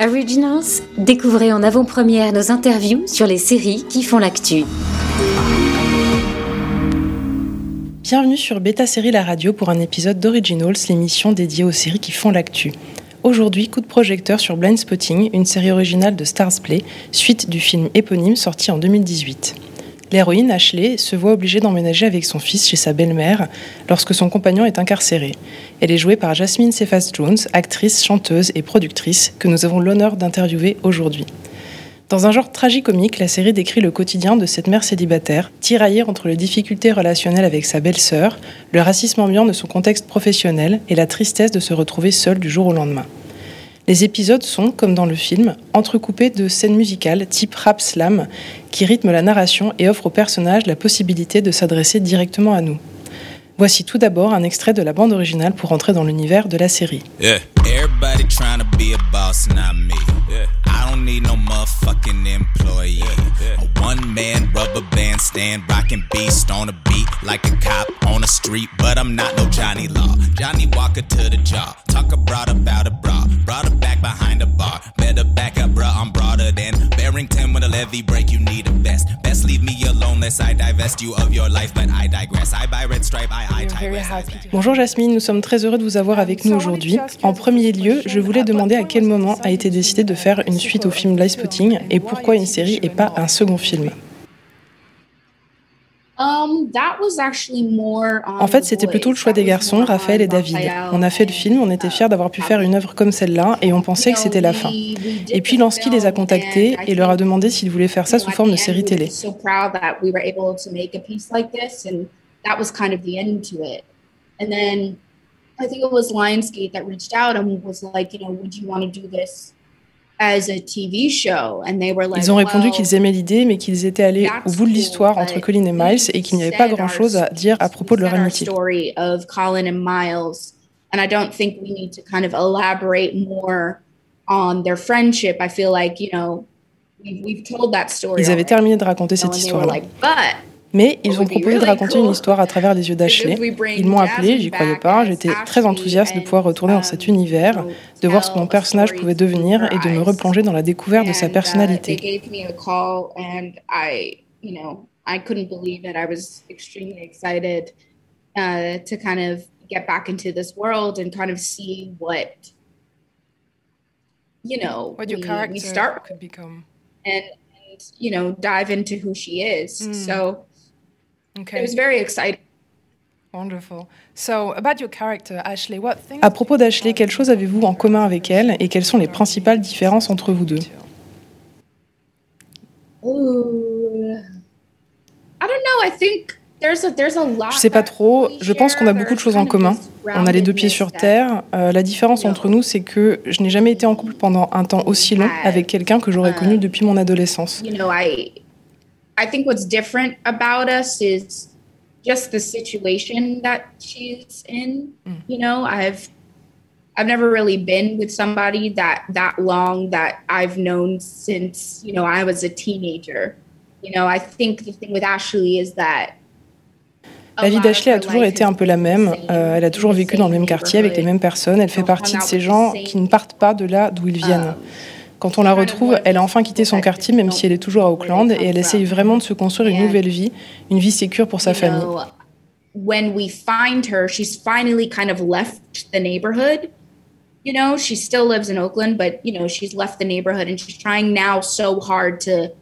Originals, découvrez en avant-première nos interviews sur les séries qui font l'actu. Bienvenue sur Beta Série La Radio pour un épisode d'Originals, l'émission dédiée aux séries qui font l'actu. Aujourd'hui, coup de projecteur sur Blind Spotting, une série originale de Stars Play, suite du film éponyme sorti en 2018. L'héroïne, Ashley, se voit obligée d'emménager avec son fils chez sa belle-mère lorsque son compagnon est incarcéré. Elle est jouée par Jasmine Cephas Jones, actrice, chanteuse et productrice, que nous avons l'honneur d'interviewer aujourd'hui. Dans un genre tragicomique, la série décrit le quotidien de cette mère célibataire, tiraillée entre les difficultés relationnelles avec sa belle-sœur, le racisme ambiant de son contexte professionnel et la tristesse de se retrouver seule du jour au lendemain. Les épisodes sont, comme dans le film, entrecoupés de scènes musicales type rap slam qui rythment la narration et offrent aux personnages la possibilité de s'adresser directement à nous. Voici tout d'abord un extrait de la bande originale pour entrer dans l'univers de la série. Everybody trying to be a boss, not me. Yeah. I don't need no motherfucking employee. A one man rubber band stand, rocking beast on a beat like a cop on a street. But I'm not no Johnny Law. Johnny Walker to the jaw. Talk about about a bra. Brought her back behind the bar. Better back up, bruh. I'm broader than Barrington with a levy break. You need a vest. Best leave me Bonjour Jasmine, nous sommes très heureux de vous avoir avec nous aujourd'hui. En premier lieu, je voulais demander à quel moment a été décidé de faire une suite au film Live Spotting et pourquoi une série et pas un second film? Um, En fait, c'était plutôt le choix des garçons, Raphaël et David. On a fait le film, on était fiers d'avoir pu faire une œuvre comme celle-là et on pensait que c'était la fin. Et puis Lansky les a contactés et leur a demandé s'ils voulaient faire ça sous forme de série télé. And then I think it was Lionsgate that reached out and was like, you know, would you want to do this Ils ont répondu qu'ils aimaient l'idée, mais qu'ils étaient allés au bout de l'histoire entre Colin et Miles et qu'il n'y avait pas grand-chose à dire à propos de leur amitié. story of Colin and Miles, and I don't think we need to kind of elaborate more on their friendship. I feel like, you know, we've, we've told that story. Ils avaient terminé de raconter cette and they were histoire-là. Mais ils ont proposé de raconter une histoire à travers les yeux d'Ashley. Ils m'ont appelé, j'y croyais pas, j'étais très enthousiaste de pouvoir retourner dans cet univers, de voir ce que mon personnage pouvait devenir et de me replonger dans la découverte de sa uh, personnalité. I, couldn't believe. I was extremely excited uh, to kind of get back into this world and kind of see what, you know, What your we, character we start could become. and, and you know dive into who she is. Mm. So it Okay, was very exciting. wonderful. So, about your character, Ashley, what things... À propos d'Ashley, quelles choses avez-vous en commun avec elle et quelles sont les principales différences entre vous deux? Ooh. I don't know. I think there's a there's a lot. Je sais pas trop, je pense qu'on a beaucoup de choses en commun. On a les deux pieds sur terre. Euh, la différence entre nous, c'est que je n'ai jamais été en couple pendant un temps aussi long avec quelqu'un que j'aurais connu depuis mon adolescence. That, You know, I think what's different about us is just the situation that she's in. Mm. You know, I've I've never really been with somebody that that long that I've known since you know I was a teenager. You know, I think the thing with Ashley is that La vie d'Ashley a toujours été un peu la même. Euh, elle a toujours vécu dans le même quartier avec les mêmes personnes. Elle fait partie de ces gens qui ne partent pas de là d'où ils viennent. Um, Quand on la retrouve, elle a enfin quitté son quartier, même si elle est toujours à Auckland, et elle essaye vraiment de se construire une nouvelle vie, une vie sécure pour sa famille. when we find her, she's finally kind of left the neighborhood. You know, she still lives in Oakland, but you know, she's left the neighborhood and she's trying now so hard to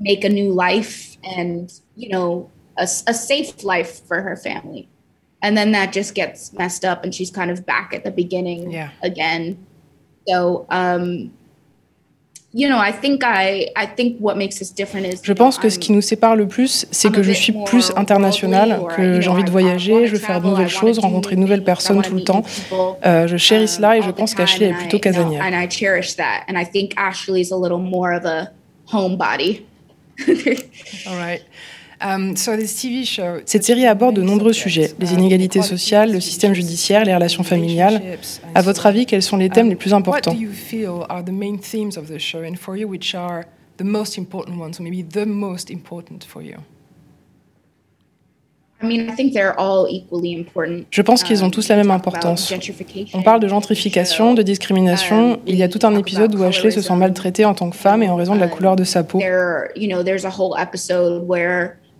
make a new life and, you know, a, a safe life for her family. And then that just gets messed up and she's kind of back at the beginning Yeah. again. So, um, Je pense que ce qui nous sépare le plus, c'est que je suis plus internationale, que j'ai envie de voyager, je veux faire de nouvelles choses, rencontrer de nouvelles personnes tout le temps. Euh, je chéris cela et je pense qu'Ashley est plutôt casanière. Um, Cette série aborde de nombreux sujets, les inégalités sociales, le système judiciaire, les relations familiales. À votre avis, quels sont les thèmes les plus importants? I Je pense qu'ils ont tous la même importance. On parle de gentrification, de discrimination. Il y a tout un épisode où Ashley se sent maltraitée en tant que femme et en raison de la couleur de sa peau.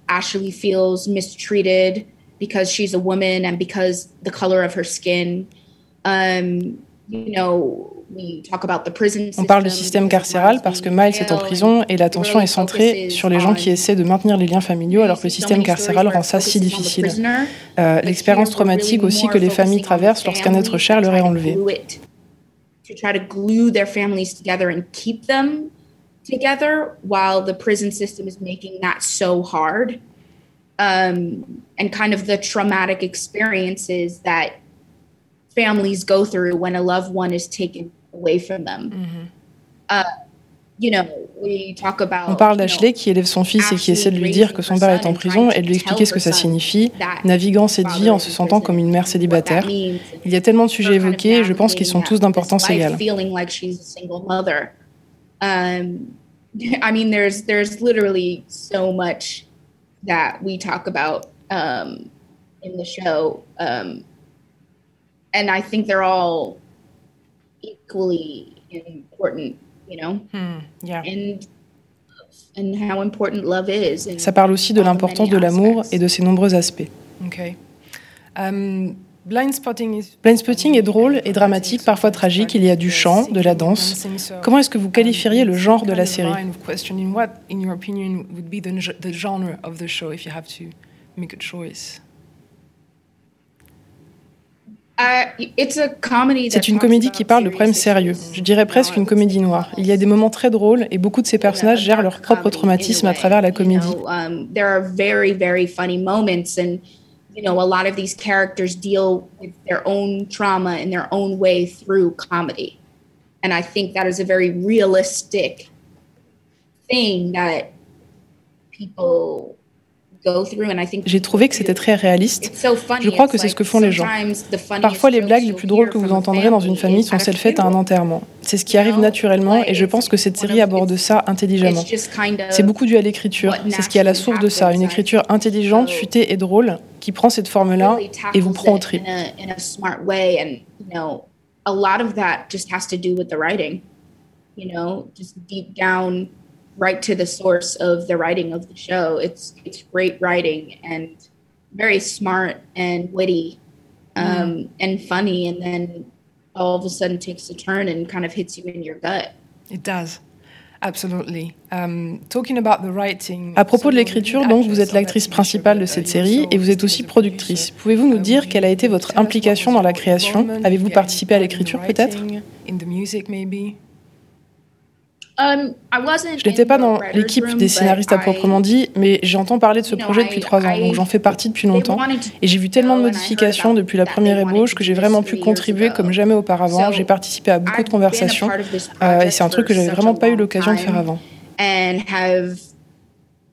Ashley feels mistreated because she's a woman and because the color of her skin. Um, you know, on parle du système carcéral parce que Miles est en prison et l'attention est centrée sur les gens qui essaient de maintenir les liens familiaux alors que le système carcéral rend ça si difficile. Euh, l'expérience traumatique aussi que les familles traversent lorsqu'un être cher leur est enlevé. Together while the prison system is making that so hard um, and kind of the traumatic experiences that families go through when a loved one is taken away from them. Mm-hmm. Uh, you know, we talk about, On parle d'Ashley qui élève son fils et qui essaie de lui dire que son père est en prison et de lui expliquer ce que ça signifie, naviguant cette vie en se sentant comme une mère célibataire. Il y a tellement de sujets évoqués je pense qu'ils sont tous d'importance égale. Um, I mean, there's there's literally so much that we talk about um, in the show, um, and I think they're all equally important, you know. Hmm, yeah. And and how important love is. Ça parle aussi de l'importance de l'amour et de ses nombreux aspects. Okay. Um, Blind Spotting, est drôle et dramatique, parfois tragique. Il y a du chant, de la danse. Comment est-ce que vous qualifieriez le genre de la série c'est une comédie qui parle de problèmes sérieux. Je dirais presque une comédie noire. Il y a des moments très drôles et beaucoup de ces personnages gèrent leur propre traumatisme à travers la comédie. You know, a lot of these characters deal with their own trauma in their own way through comedy. And I think that is a very realistic thing that people J'ai trouvé que c'était très réaliste. Je crois que c'est ce que font les gens. Parfois, les blagues les plus drôles que vous entendrez dans une famille sont celles faites à un enterrement. C'est ce qui arrive naturellement et je pense que cette série aborde ça intelligemment. C'est beaucoup dû à l'écriture. C'est ce qui est à la source de ça. Une écriture intelligente, futée et drôle qui prend cette forme-là et vous prend au trip. A lot of that just has to do with the writing, you know, just deep down right to the source of the writing of the show. It's it's great writing and very smart and witty um, mm. and funny, and then all of a sudden takes a turn and kind of hits you in your gut. It does. Absolutely. Um, talking about the writing, à propos de l'écriture, donc vous êtes l'actrice principale de cette série et vous êtes aussi productrice. Pouvez-vous nous dire quelle a été votre implication dans la création Avez-vous participé à l'écriture peut-être Um, je n'étais pas dans l'équipe des scénaristes à proprement dit, mais j'entends parler de ce projet depuis trois ans, donc j'en fais partie depuis longtemps. Et j'ai vu tellement de modifications depuis la première ébauche que j'ai vraiment pu contribuer comme jamais auparavant. J'ai participé à beaucoup de conversations euh, et c'est un truc que j'avais vraiment pas eu l'occasion de faire avant.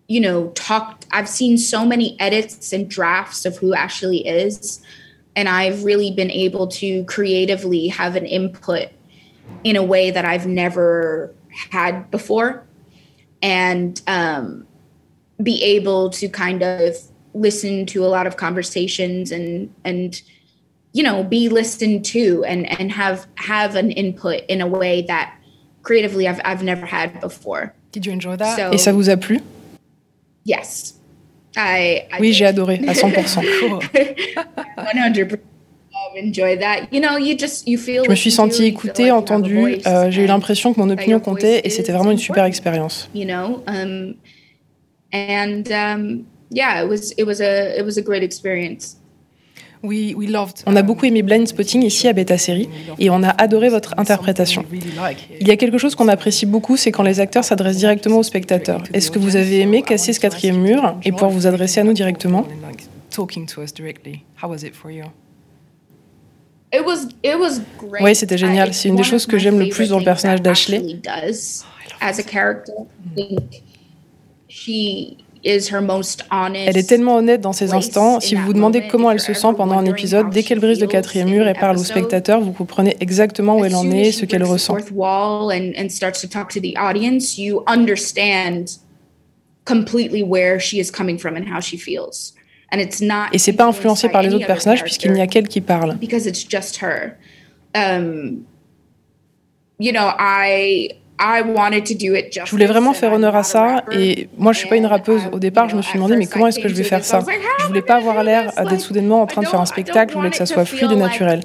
you know, talked, I've seen so many edits and drafts of who Ashley is. And I've really been able to creatively have an input in a way that I've never had before and um, be able to kind of listen to a lot of conversations and and you know be listened to and and have have an input in a way that creatively I've I've never had before. Did you enjoy that? So, Et ça vous a plu? Yes. I, I oui, j'ai adoré à 100%. 100%. Je me suis sentie écoutée, entendue. Euh, j'ai eu l'impression que mon opinion comptait et c'était vraiment une super expérience. On a beaucoup aimé Blind Spotting ici à Beta Série et on a adoré votre interprétation. Il y a quelque chose qu'on apprécie beaucoup, c'est quand les acteurs s'adressent directement aux spectateurs. Est-ce que vous avez aimé casser ce quatrième mur et pouvoir vous adresser à nous directement oui, c'était génial. C'est une des choses que j'aime le plus dans le personnage d'Ashley. Elle est tellement honnête dans ses instants. Si vous vous demandez comment elle se sent pendant un épisode, dès qu'elle brise le quatrième mur et parle au spectateur, vous comprenez exactement où elle en est, ce qu'elle ressent. completely where she is coming from and how she feels. Et c'est pas influencé par les autres personnages puisqu'il n'y a qu'elle qui parle. Um, je voulais vraiment faire honneur à ça et moi je suis pas une rappeuse. Au départ, je me suis demandé mais comment est-ce que je vais faire ça? Je voulais pas avoir l'air d'être soudainement en train de faire un spectacle, je voulais que ça soit fluide et naturel.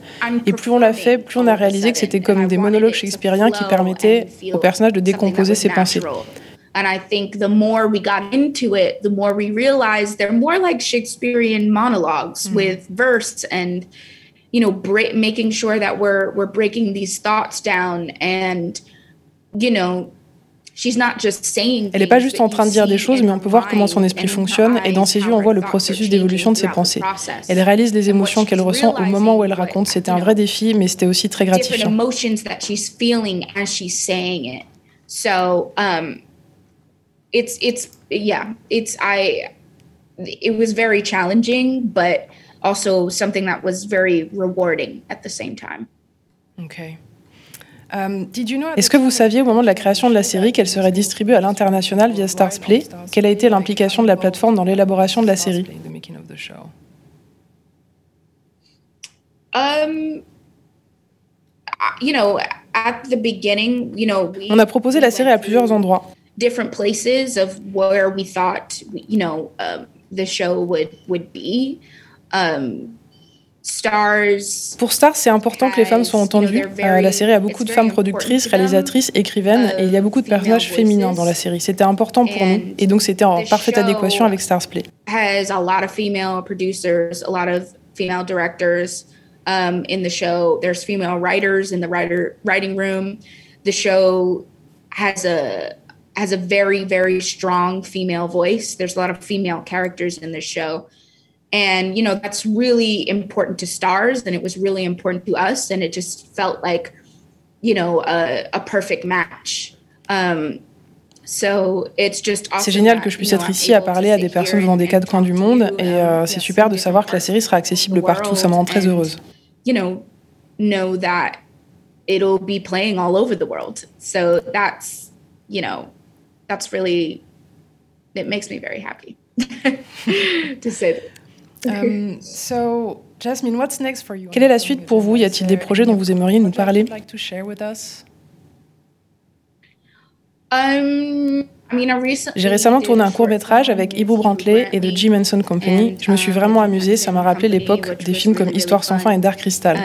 Et plus on l'a fait, plus on a réalisé que c'était comme des monologues shakespeariens qui permettaient au personnage de décomposer ses pensées. And I think the more we got into it, the more we realized they're more like Shakespearean monologues mm. with verse and, you know, making sure that we're we're breaking these thoughts down and you know, she's not just saying. Elle n'est pas juste en train de dire des choses, mais on peut voir comment son esprit fonctionne et dans ses yeux, on voit le processus d'évolution de ses pensées. Elle réalise les émotions qu'elle ressent au moment où elle raconte. C'était un vrai défi, mais c'était aussi très gratifiant. It's it's yeah, it's I. It was very challenging, but also something that was very rewarding at the same time. Okay. Um, Est-ce que vous saviez au moment de la création de la série qu'elle serait distribuée à l'international via Stars Play? Quelle a été l'implication de la plateforme dans l'élaboration de la série? On a proposé la série à plusieurs endroits. Different places of where we thought, you know, um, the show would would be. Um, pour Stars, c'est important que les femmes soient entendues. Euh, la série a beaucoup de femmes productrices, réalisatrices, écrivaines, et il y a beaucoup de personnages féminins dans la série. C'était important pour nous, et donc c'était en parfaite adéquation avec Stars Play. Has a lot of female producers, a lot of female directors um, in the show. There's female writers in the writer writing room. The show has a has a very very strong female voice. There's a lot of female characters in the show. and you know that's really important to stars and it was really important to us and it just felt like you know a, a perfect match um, so it's just c'est génial que je puisse être ici à parler à des personnes venant des quatre coins du monde et euh, c'est super de savoir que la série sera accessible partout. Ça me rend très heureuse. You know, know that it'll be playing all over the world. So that's, you know, that's really, it makes me very happy to say that. Um, Quelle est la suite pour vous? Y a-t-il des projets dont vous aimeriez nous parler? um, J'ai récemment tourné un court métrage avec Ibu Brantley et The Jim Henson Company. Je me suis vraiment um, amusée, ça m'a rappelé l'époque des films comme Histoire sans fin et Dark Crystal.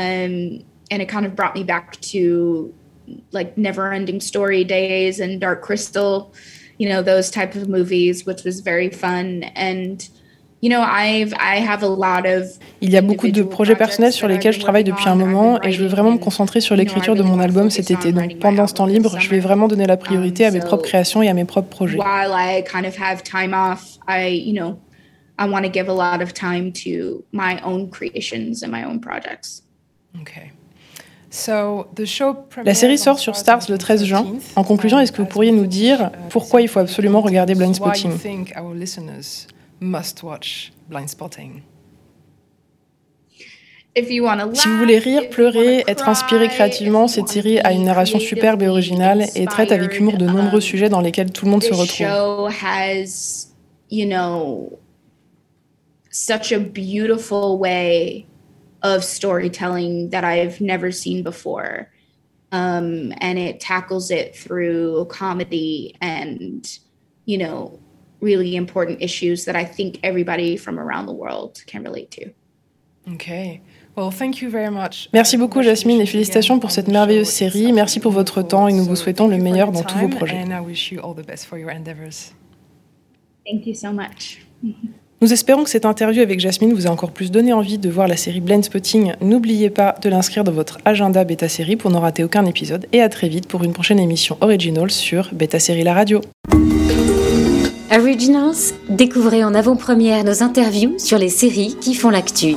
Like never ending story days and dark crystal you know those type of movies which was very fun and il y a beaucoup de projets personnels sur lesquels je travaille depuis un moment et je veux vraiment me concentrer sur l'écriture de mon album cet été. Donc pendant ce temps libre, je vais vraiment donner la priorité à mes propres créations et à mes propres projets. La série sort sur Stars le 13 juin. En conclusion, est-ce que vous pourriez nous dire pourquoi il faut absolument regarder Blind Spotting? must watch Blind Spotting. Si vous voulez rire, pleurer, être inspiré créativement, cette série a une narration superbe et originale et traite avec humour de nombreux sujets dans lesquels tout le monde se retrouve. You know, such a beautiful way of storytelling that I've never seen before. Um, and it tackles it through comedy and, you know, really important issues that I think everybody from around the world can relate to. Okay. Well, thank you very much. Merci beaucoup Jasmine et félicitations pour cette merveilleuse série. Merci pour votre temps et nous vous souhaitons le meilleur dans tous vos projets. Thank you so much. Nous espérons que cette interview avec Jasmine vous a encore plus donné envie de voir la série Blend Spotting. N'oubliez pas de l'inscrire dans votre agenda Beta Série pour ne rater aucun épisode et à très vite pour une prochaine émission Original sur Beta Série La Radio. Originals, découvrez en avant-première nos interviews sur les séries qui font l'actu.